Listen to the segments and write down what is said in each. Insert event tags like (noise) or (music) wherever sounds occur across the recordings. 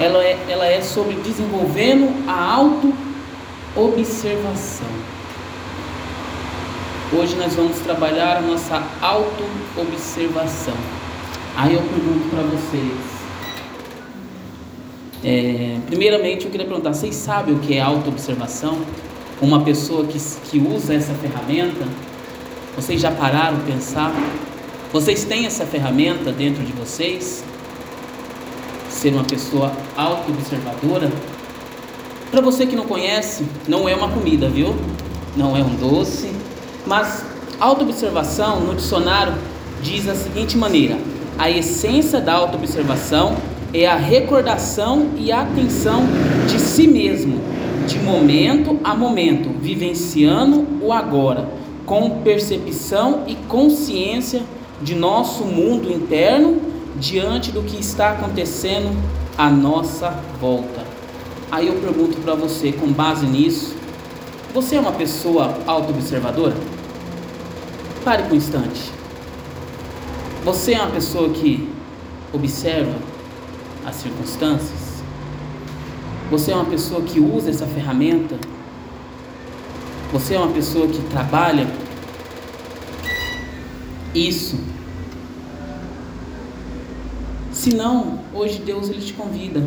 ela é, ela é sobre desenvolvendo a auto-observação. Hoje nós vamos trabalhar a nossa auto-observação. Aí eu pergunto para vocês. É, primeiramente eu queria perguntar, vocês sabem o que é auto-observação? Uma pessoa que, que usa essa ferramenta, vocês já pararam pensar? Vocês têm essa ferramenta dentro de vocês? Ser uma pessoa auto-observadora? Para você que não conhece, não é uma comida, viu? Não é um doce, mas auto-observação no dicionário diz da seguinte maneira: a essência da auto-observação é a recordação e atenção de si mesmo, de momento a momento, vivenciando o agora, com percepção e consciência de nosso mundo interno diante do que está acontecendo à nossa volta. Aí eu pergunto para você, com base nisso, você é uma pessoa auto-observadora? Pare por um instante. Você é uma pessoa que observa as circunstâncias? Você é uma pessoa que usa essa ferramenta? Você é uma pessoa que trabalha isso? Se não, hoje Deus ele te convida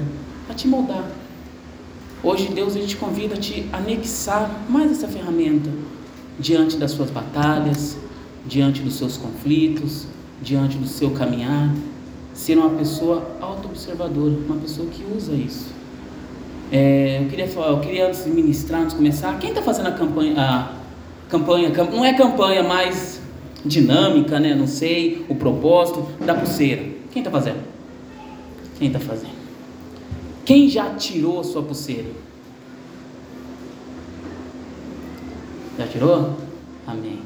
a te moldar. Hoje Deus ele te convida a te anexar mais essa ferramenta diante das suas batalhas, diante dos seus conflitos, diante do seu caminhar ser uma pessoa auto-observadora, uma pessoa que usa isso. É, eu queria eu queria antes de ministrar, antes de começar, quem está fazendo a campanha, a campanha, não é campanha mais dinâmica, né? Não sei, o propósito da pulseira. Quem está fazendo? Quem está fazendo? Quem já tirou a sua pulseira? Já tirou? Amém.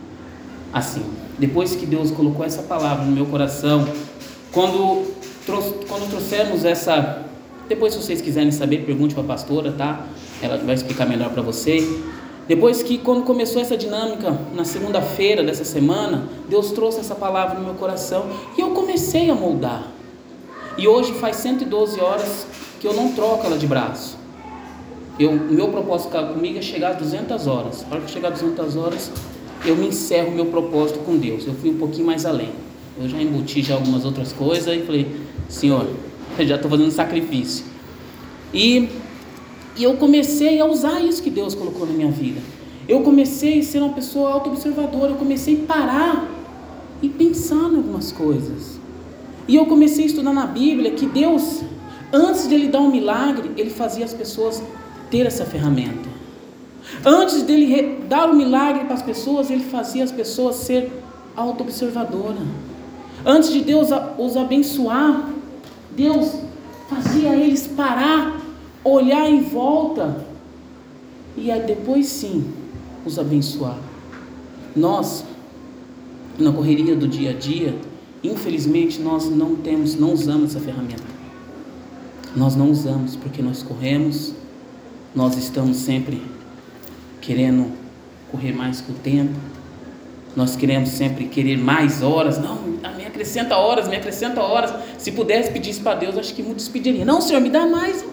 Assim, depois que Deus colocou essa palavra no meu coração, quando, quando trouxemos essa. Depois, se vocês quiserem saber, pergunte para a pastora, tá? Ela vai explicar melhor para vocês. Depois que, quando começou essa dinâmica, na segunda-feira dessa semana, Deus trouxe essa palavra no meu coração e eu comecei a moldar. E hoje faz 112 horas que eu não troco ela de braço. Eu, o meu propósito comigo é chegar às 200 horas. A hora que chegar às 200 horas, eu me encerro o meu propósito com Deus. Eu fui um pouquinho mais além. Eu já embuti já algumas outras coisas e falei, Senhor, (laughs) eu já estou fazendo sacrifício. E, e eu comecei a usar isso que Deus colocou na minha vida. Eu comecei a ser uma pessoa auto-observadora, eu comecei a parar e pensar em algumas coisas. E eu comecei a estudar na Bíblia que Deus, antes de Ele dar um milagre, Ele fazia as pessoas ter essa ferramenta. Antes dele dar o um milagre para as pessoas, Ele fazia as pessoas ser auto-observadora. Antes de Deus os abençoar, Deus fazia eles parar, olhar em volta e depois sim os abençoar. Nós, na correria do dia a dia, infelizmente nós não temos, não usamos essa ferramenta. Nós não usamos porque nós corremos, nós estamos sempre querendo correr mais que o tempo, nós queremos sempre querer mais horas. Não, me acrescenta horas, me acrescenta horas. Se pudesse pedir isso para Deus, acho que muitos pediriam. Não, Senhor, me dá mais.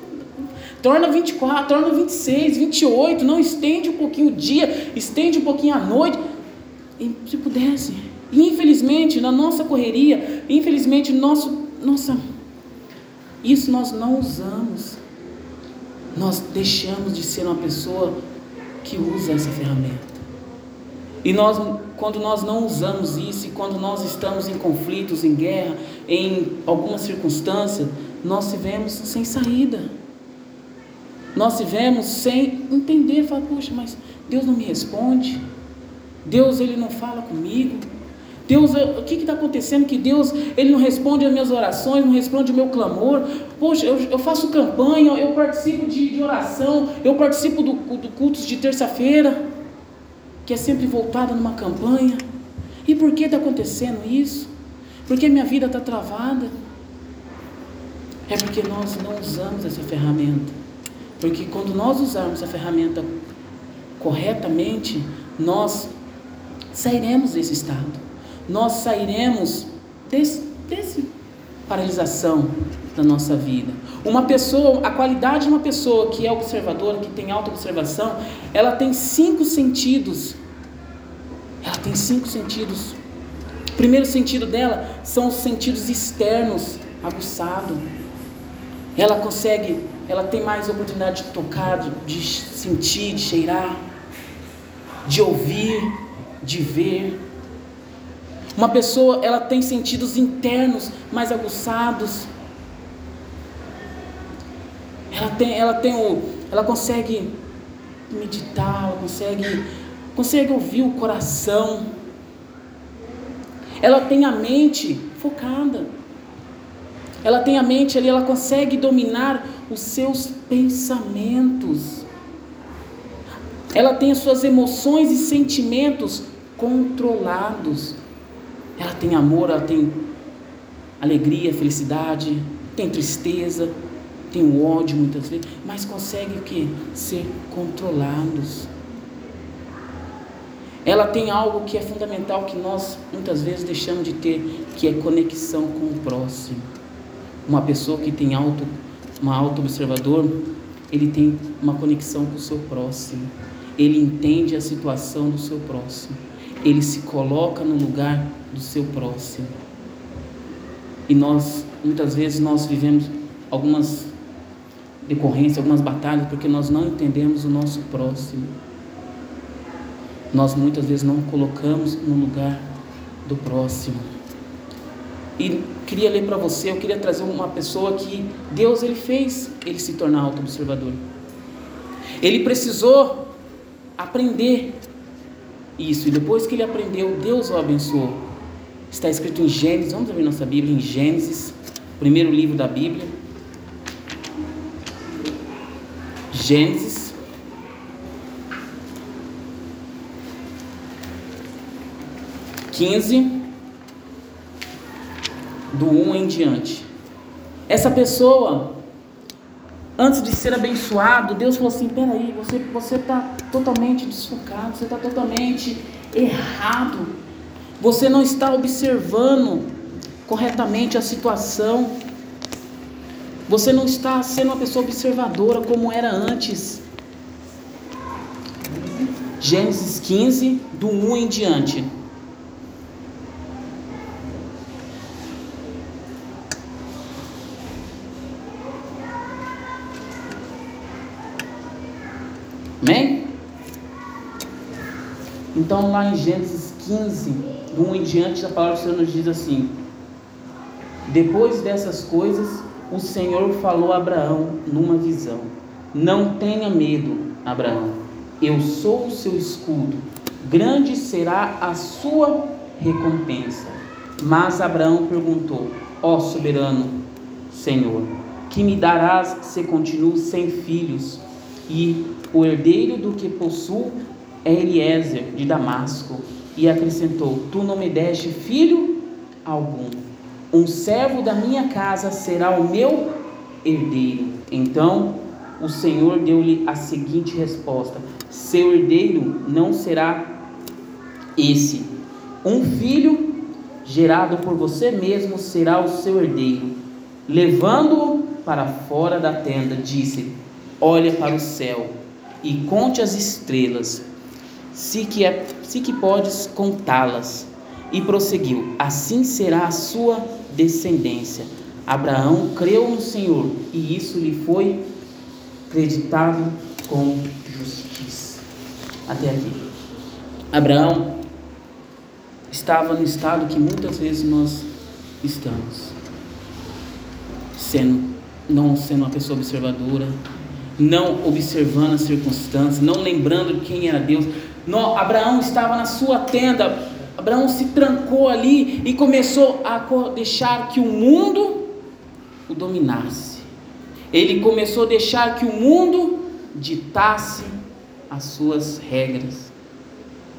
Torna 24, torna 26, 28. Não, estende um pouquinho o dia, estende um pouquinho a noite. E, se pudesse. E infelizmente, na nossa correria, infelizmente, nosso, nossa, isso nós não usamos. Nós deixamos de ser uma pessoa que usa essa ferramenta. E nós, quando nós não usamos isso, e quando nós estamos em conflitos, em guerra, em alguma circunstância, nós se vemos sem saída. Nós se vemos sem entender, falar, poxa, mas Deus não me responde. Deus ele não fala comigo. Deus, o que está acontecendo? Que Deus ele não responde às minhas orações, não responde ao meu clamor. Poxa, eu, eu faço campanha, eu participo de, de oração, eu participo do, do cultos de terça-feira que é sempre voltada numa campanha. E por que está acontecendo isso? Porque minha vida está travada. É porque nós não usamos essa ferramenta. Porque quando nós usarmos a ferramenta corretamente, nós sairemos desse estado. Nós sairemos desse, desse paralisação. da nossa vida. Uma pessoa, a qualidade de uma pessoa que é observadora, que tem alta observação, ela tem cinco sentidos. Ela tem cinco sentidos. O primeiro sentido dela são os sentidos externos, aguçado. Ela consegue, ela tem mais oportunidade de tocar, de sentir, de cheirar, de ouvir, de ver. Uma pessoa, ela tem sentidos internos mais aguçados. Ela tem, ela tem o, ela consegue meditar, ela consegue, consegue ouvir o coração. Ela tem a mente focada. Ela tem a mente ali, ela consegue dominar os seus pensamentos. Ela tem as suas emoções e sentimentos controlados. Ela tem amor, ela tem alegria, felicidade, tem tristeza, tem o ódio muitas vezes, mas consegue o que? Ser controlados. Ela tem algo que é fundamental que nós muitas vezes deixamos de ter, que é conexão com o próximo. Uma pessoa que tem auto, uma auto observador, ele tem uma conexão com o seu próximo. Ele entende a situação do seu próximo. Ele se coloca no lugar do seu próximo. E nós, muitas vezes, nós vivemos algumas decorrência, algumas batalhas, porque nós não entendemos o nosso próximo. Nós muitas vezes não colocamos no lugar do próximo. E queria ler para você, eu queria trazer uma pessoa que Deus ele fez ele se tornar auto-observador. Ele precisou aprender isso, e depois que ele aprendeu, Deus o abençoou. Está escrito em Gênesis, vamos abrir nossa Bíblia em Gênesis, primeiro livro da Bíblia. Gênesis. Quinze, do um em diante. Essa pessoa, antes de ser abençoado, Deus falou assim: peraí, você você está totalmente desfocado, você está totalmente errado, você não está observando corretamente a situação. Você não está sendo uma pessoa observadora como era antes. Gênesis 15, do 1 em diante. Amém? Então, lá em Gênesis 15, do 1 em diante, a palavra do Senhor nos diz assim: Depois dessas coisas, o Senhor falou a Abraão numa visão: Não tenha medo, Abraão, eu sou o seu escudo, grande será a sua recompensa. Mas Abraão perguntou: Ó soberano Senhor, que me darás se continuo sem filhos? E o herdeiro do que possuo é Eliezer de Damasco. E acrescentou: Tu não me deste filho algum um servo da minha casa será o meu herdeiro. Então o Senhor deu-lhe a seguinte resposta: Seu herdeiro não será esse. Um filho gerado por você mesmo será o seu herdeiro. Levando-o para fora da tenda, disse: Olha para o céu e conte as estrelas, se que, é, se que podes contá-las. E prosseguiu: Assim será a sua descendência. Abraão creu no Senhor e isso lhe foi creditado com justiça. Até aqui. Abraão estava no estado que muitas vezes nós estamos, sendo não sendo uma pessoa observadora, não observando as circunstâncias, não lembrando quem era Deus. Não, Abraão estava na sua tenda, Abraão se trancou ali e começou a deixar que o mundo o dominasse. Ele começou a deixar que o mundo ditasse as suas regras.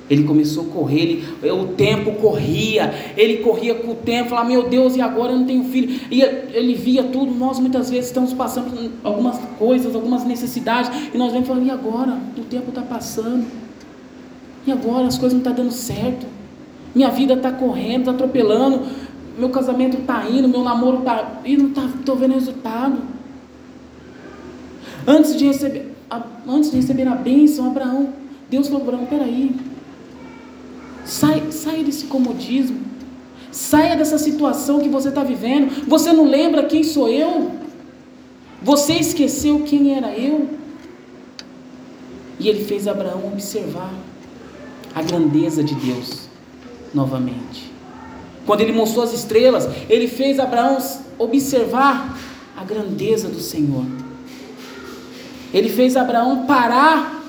Ele começou a correr, ele, o tempo corria, ele corria com o tempo, falava, meu Deus, e agora eu não tenho filho. E ele via tudo, nós muitas vezes estamos passando algumas coisas, algumas necessidades, e nós vemos falamos, e agora? O tempo está passando. E agora as coisas não estão dando certo minha vida está correndo, está atropelando. meu casamento está indo, meu namoro está indo, não estou tá, vendo resultado. Antes de receber, antes de receber a bênção, Abraão, Deus falou Abraão, peraí, sai, sai desse comodismo, saia dessa situação que você está vivendo, você não lembra quem sou eu? Você esqueceu quem era eu? E ele fez Abraão observar a grandeza de Deus novamente. Quando ele mostrou as estrelas, ele fez Abraão observar a grandeza do Senhor. Ele fez Abraão parar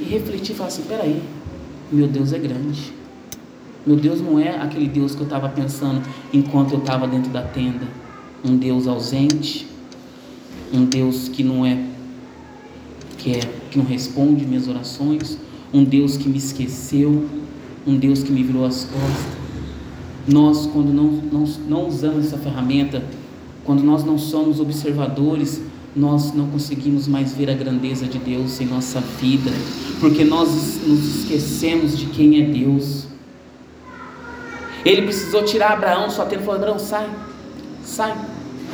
e refletir e falar assim: peraí, meu Deus é grande. Meu Deus não é aquele Deus que eu estava pensando enquanto eu estava dentro da tenda. Um Deus ausente, um Deus que não é que, é, que não responde minhas orações, um Deus que me esqueceu, um Deus que me virou as costas. Nós, quando não, não, não usamos essa ferramenta, quando nós não somos observadores, nós não conseguimos mais ver a grandeza de Deus em nossa vida, porque nós nos esquecemos de quem é Deus. Ele precisou tirar Abraão, sua tenda, falou: Abraão, sai, sai,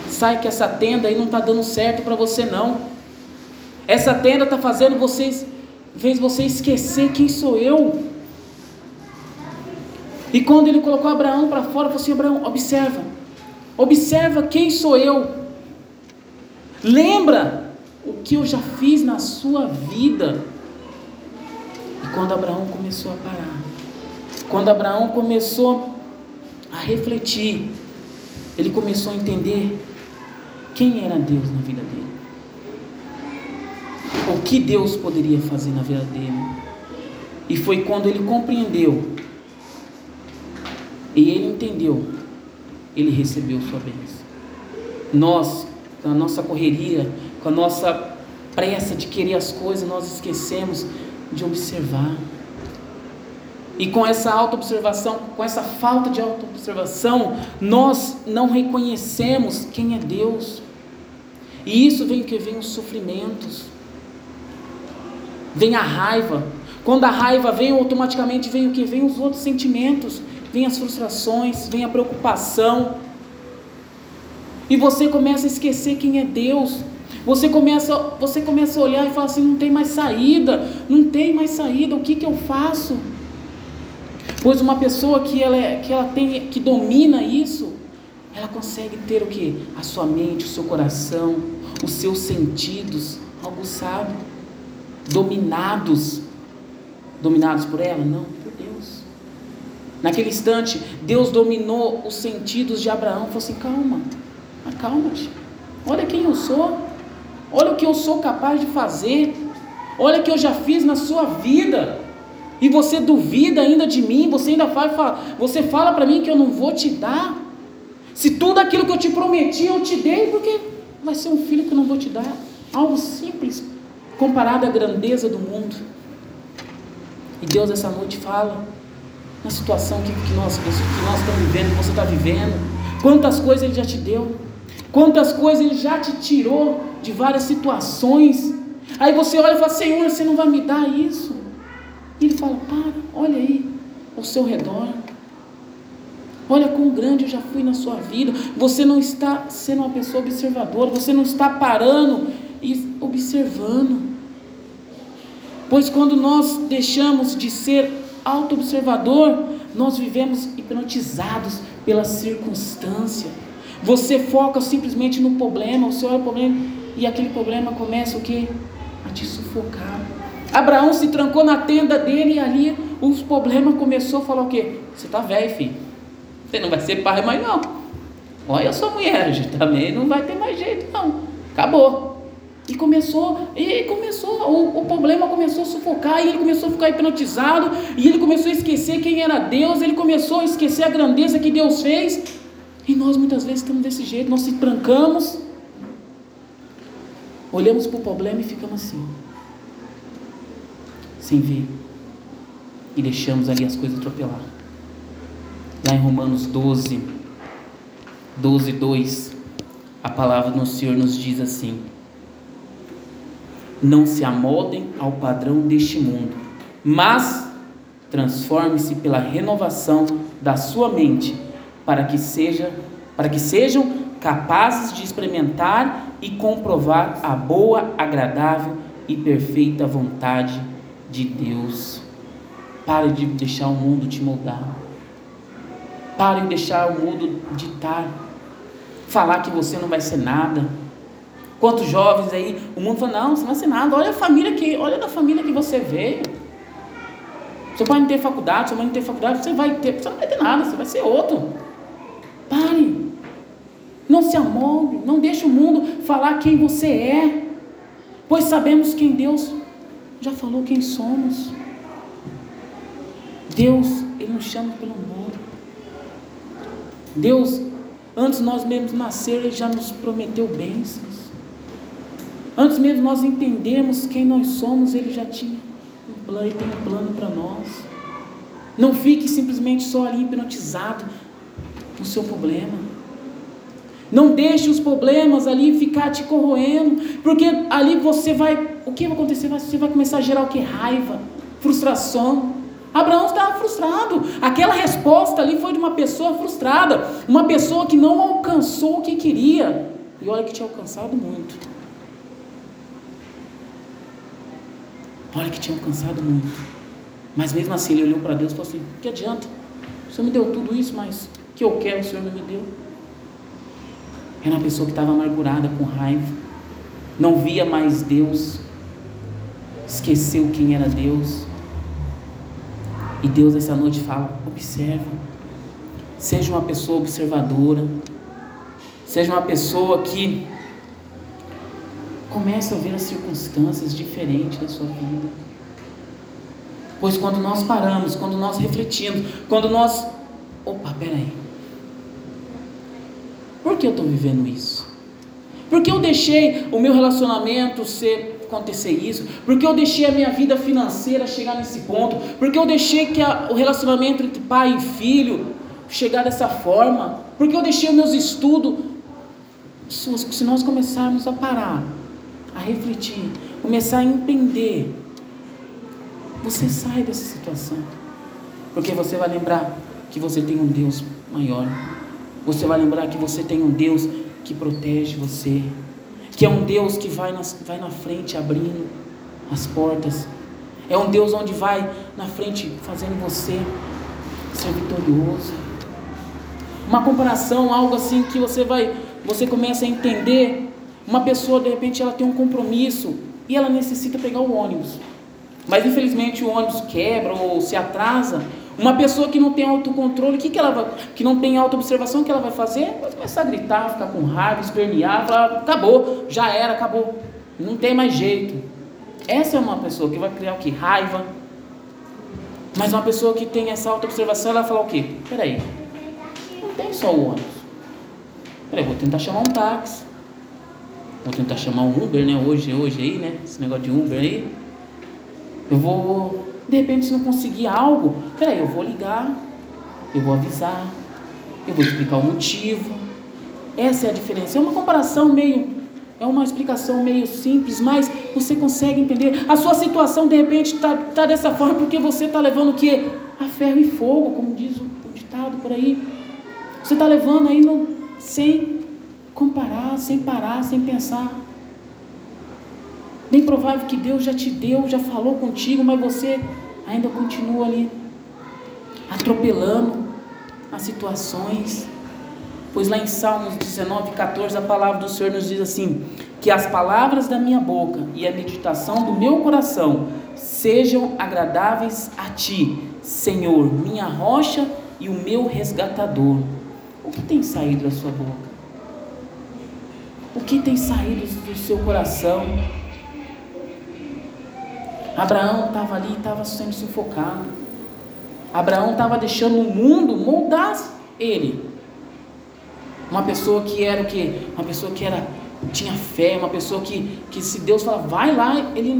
sai, que essa tenda aí não está dando certo para você, não. Essa tenda está fazendo vocês, fez você esquecer quem sou eu. E quando ele colocou Abraão para fora, falou assim: Abraão, observa, observa quem sou eu. Lembra o que eu já fiz na sua vida. E quando Abraão começou a parar, quando Abraão começou a refletir, ele começou a entender quem era Deus na vida dele. Que Deus poderia fazer na vida dele. E foi quando ele compreendeu e ele entendeu, ele recebeu sua bênção. Nós, com a nossa correria, com a nossa pressa de querer as coisas, nós esquecemos de observar. E com essa auto-observação, com essa falta de auto-observação, nós não reconhecemos quem é Deus. E isso vem que vem os sofrimentos, vem a raiva. Quando a raiva vem, automaticamente vem o que? Vem os outros sentimentos vem as frustrações, vem a preocupação. E você começa a esquecer quem é Deus. Você começa, você começa a olhar e fala assim: não tem mais saída, não tem mais saída, o que, que eu faço? Pois uma pessoa que ela, é, que ela tem, que domina isso, ela consegue ter o que? A sua mente, o seu coração, os seus sentidos, algo sabe, dominados. Dominados por ela? Não. Naquele instante, Deus dominou os sentidos de Abraão. Falou assim: calma, acalma-te. Olha quem eu sou. Olha o que eu sou capaz de fazer. Olha o que eu já fiz na sua vida. E você duvida ainda de mim. Você ainda fala, você fala para mim que eu não vou te dar. Se tudo aquilo que eu te prometi eu te dei, porque vai ser um filho que eu não vou te dar. Algo simples comparado à grandeza do mundo. E Deus essa noite fala na situação que, que, nós, que nós estamos vivendo, que você está vivendo. Quantas coisas Ele já te deu, quantas coisas Ele já te tirou de várias situações. Aí você olha e fala: Senhor, você não vai me dar isso. E Ele fala: Para, olha aí ao seu redor. Olha quão grande eu já fui na sua vida. Você não está sendo uma pessoa observadora, você não está parando e observando. Pois quando nós deixamos de ser auto-observador, nós vivemos hipnotizados pela circunstância. Você foca simplesmente no problema, você olha o problema e aquele problema começa o que? A te sufocar. Abraão se trancou na tenda dele e ali os problemas começou a falar o quê? Você está velho, filho. Você não vai ser pai mais não. Olha a sua mulher, (laughs) também não vai ter mais jeito não. Acabou. E começou, e começou, o, o, problema começou a sufocar, e ele começou a ficar hipnotizado, e ele começou a esquecer quem era Deus, ele começou a esquecer a grandeza que Deus fez. E nós muitas vezes estamos desse jeito, nós se trancamos, olhamos para o problema e ficamos assim, sem ver, e deixamos ali as coisas atropelar. Lá em Romanos 12, 12, 2, a palavra do Senhor nos diz assim: não se amoldem ao padrão deste mundo, mas transforme-se pela renovação da sua mente, para que seja, para que sejam capazes de experimentar e comprovar a boa, agradável e perfeita vontade de Deus. Pare de deixar o mundo te moldar. Pare de deixar o mundo ditar. Falar que você não vai ser nada. Quantos jovens aí, o mundo fala, não, você não ser nada. Olha a família que, olha da família que você veio. Você pode não ter faculdade, você pode não ter faculdade, você vai ter, você não vai ter nada, você vai ser outro. Pare. Não se amolde, não deixe o mundo falar quem você é. Pois sabemos quem Deus já falou quem somos. Deus, Ele nos chama pelo nome. Deus, antes nós mesmos nascer, Ele já nos prometeu bênçãos. Antes mesmo nós entendermos quem nós somos, Ele já tinha um plano e tem um plano para nós. Não fique simplesmente só ali hipnotizado no seu problema. Não deixe os problemas ali ficar te corroendo, porque ali você vai, o que vai acontecer? Você vai começar a gerar o que? Raiva, frustração. Abraão estava frustrado. Aquela resposta ali foi de uma pessoa frustrada, uma pessoa que não alcançou o que queria. E olha que tinha alcançado muito. Olha que tinha alcançado muito. Mas mesmo assim ele olhou para Deus e falou assim: Que adianta? O Senhor me deu tudo isso, mas o que eu quero o Senhor não me deu. Era uma pessoa que estava amargurada, com raiva, não via mais Deus, esqueceu quem era Deus. E Deus essa noite fala: observe, seja uma pessoa observadora, seja uma pessoa que comece a ver as circunstâncias diferentes da sua vida. Pois quando nós paramos, quando nós refletimos, quando nós. Opa, peraí. Por que eu estou vivendo isso? Por que eu deixei o meu relacionamento ser acontecer isso? Por que eu deixei a minha vida financeira chegar nesse ponto? Por que eu deixei que a, o relacionamento entre pai e filho chegar dessa forma? Por que eu deixei os meus estudos? Se nós começarmos a parar, a refletir, começar a entender, você sai dessa situação. Porque você vai lembrar que você tem um Deus maior. Você vai lembrar que você tem um Deus que protege você, que é um Deus que vai na, vai na frente abrindo as portas, é um Deus onde vai na frente fazendo você ser vitorioso. Uma comparação, algo assim que você vai, você começa a entender. Uma pessoa de repente ela tem um compromisso e ela necessita pegar o ônibus, mas infelizmente o ônibus quebra ou se atrasa. Uma pessoa que não tem autocontrole, que, que ela vai, que não tem autoobservação, o que ela vai fazer? Vai começar a gritar, ficar com raiva, espernear, falar, acabou, já era, acabou. Não tem mais jeito. Essa é uma pessoa que vai criar o que? Raiva. Mas uma pessoa que tem essa autoobservação, ela vai falar o quê? Peraí, não tem só o ônibus. Peraí, vou tentar chamar um táxi. Vou tentar chamar um Uber, né? Hoje, hoje aí, né? Esse negócio de Uber aí. Eu vou de repente, se não conseguir algo, peraí, eu vou ligar, eu vou avisar, eu vou explicar o motivo. Essa é a diferença. É uma comparação meio, é uma explicação meio simples, mas você consegue entender. A sua situação, de repente, está tá dessa forma porque você está levando o quê? A ferro e fogo, como diz o, ditado por aí. Você está levando aí no, sem comparar, sem parar, sem pensar. Bem provável que Deus já te deu, já falou contigo, mas você ainda continua ali atropelando as situações. Pois lá em Salmos 19, 14, a palavra do Senhor nos diz assim: Que as palavras da minha boca e a meditação do meu coração sejam agradáveis a ti, Senhor, minha rocha e o meu resgatador. O que tem saído da sua boca? O que tem saído do seu coração? Abraão estava ali, estava sendo sufocado. Abraão estava deixando o mundo moldar ele. Uma pessoa que era o quê? Uma pessoa que era tinha fé, uma pessoa que, que se Deus falar, vai lá, ele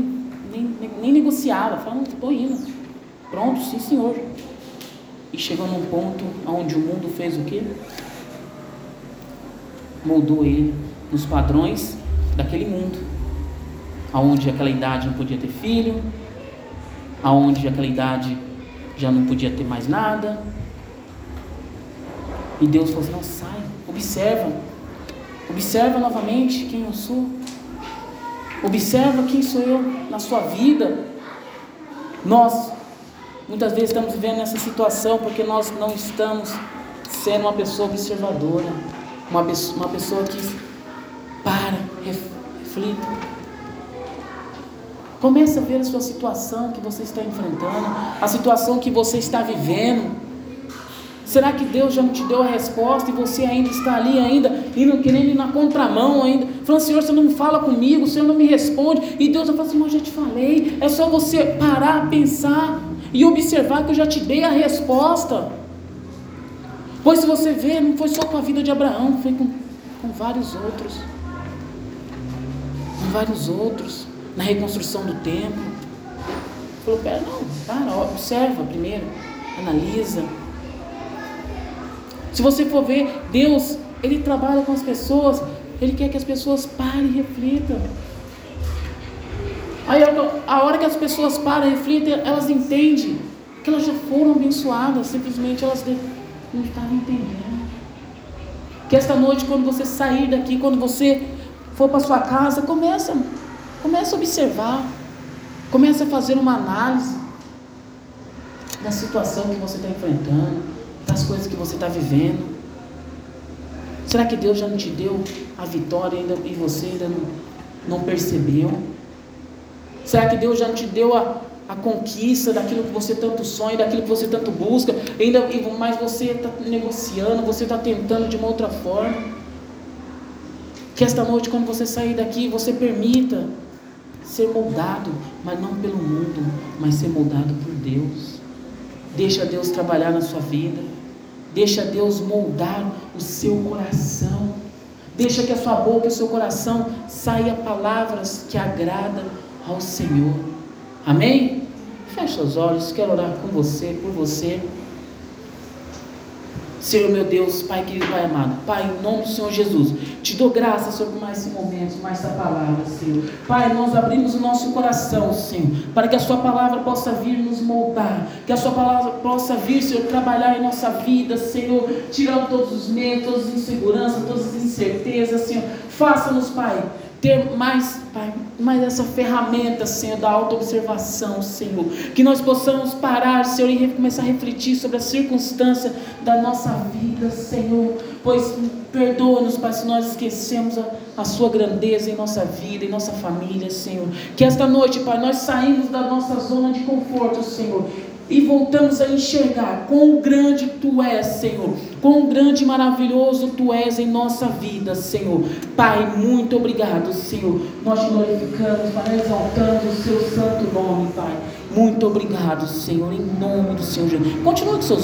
nem, nem, nem negociava, falava, estou indo. Pronto, sim senhor. E chegou num ponto onde o mundo fez o quê? Moldou ele nos padrões daquele mundo aonde aquela idade não podia ter filho, aonde aquela idade já não podia ter mais nada. E Deus falou assim: não, sai, observa. Observa novamente quem eu sou. Observa quem sou eu na sua vida. Nós, muitas vezes, estamos vivendo essa situação porque nós não estamos sendo uma pessoa observadora, uma uma pessoa que para, reflita. Comece a ver a sua situação que você está enfrentando, a situação que você está vivendo. Será que Deus já não te deu a resposta e você ainda está ali ainda, indo, querendo ir na contramão ainda, falando, Senhor, você não fala comigo, o Senhor não me responde, e Deus vai falar assim, mas eu já te falei, é só você parar, pensar e observar que eu já te dei a resposta. Pois se você vê, não foi só com a vida de Abraão, foi com, com vários outros. Vários outros, na reconstrução do templo. Falou, pera, não, para, observa primeiro, analisa se você for ver, Deus, Ele trabalha com as pessoas, Ele quer que as pessoas parem e reflitam. Aí a hora que as pessoas param e reflitem, elas entendem que elas já foram abençoadas, simplesmente elas não estavam entendendo. Que esta noite, quando você sair daqui, quando você for para sua casa, começa, começa a observar, começa a fazer uma análise da situação que você está enfrentando das coisas que você está vivendo? Será que Deus já não te deu a vitória ainda, e você ainda não, não percebeu? Será que Deus já não te deu a, a conquista daquilo que você tanto sonha, daquilo que você tanto busca, ainda mas você está negociando, você está tentando de uma outra forma? Que esta noite, quando você sair daqui, você permita ser moldado, mas não pelo mundo, mas ser moldado por Deus. Deixa Deus trabalhar na sua vida. Deixa Deus moldar o seu coração. Deixa que a sua boca e o seu coração saia palavras que agradam ao Senhor. Amém? Feche os olhos, quero orar com você, por você. Senhor meu Deus, Pai querido, Pai amado, Pai, em nome do Senhor Jesus, te dou Senhor, por mais esse momento, mais essa palavra, Senhor. Pai, nós abrimos o nosso coração, Senhor, para que a Sua palavra possa vir nos moldar, que a Sua palavra possa vir, Senhor, trabalhar em nossa vida, Senhor, tirando todos os medos, todas as inseguranças, todas as incertezas, Senhor. Faça-nos, Pai, ter mais, Pai, mais essa ferramenta, Senhor, da autoobservação, Senhor. Que nós possamos parar, Senhor, e começar a refletir sobre a circunstância da nossa vida, Senhor. Pois perdoa-nos, Pai, se nós esquecemos a, a Sua grandeza em nossa vida, em nossa família, Senhor. Que esta noite, Pai, nós saímos da nossa zona de conforto, Senhor, e voltamos a enxergar quão grande tu és, Senhor, quão grande e maravilhoso tu és em nossa vida, Senhor. Pai, muito obrigado, Senhor. Nós te glorificamos, Pai, exaltando o seu santo nome, Pai. Muito obrigado, Senhor, em nome do Senhor Jesus. Continua com seus olhos.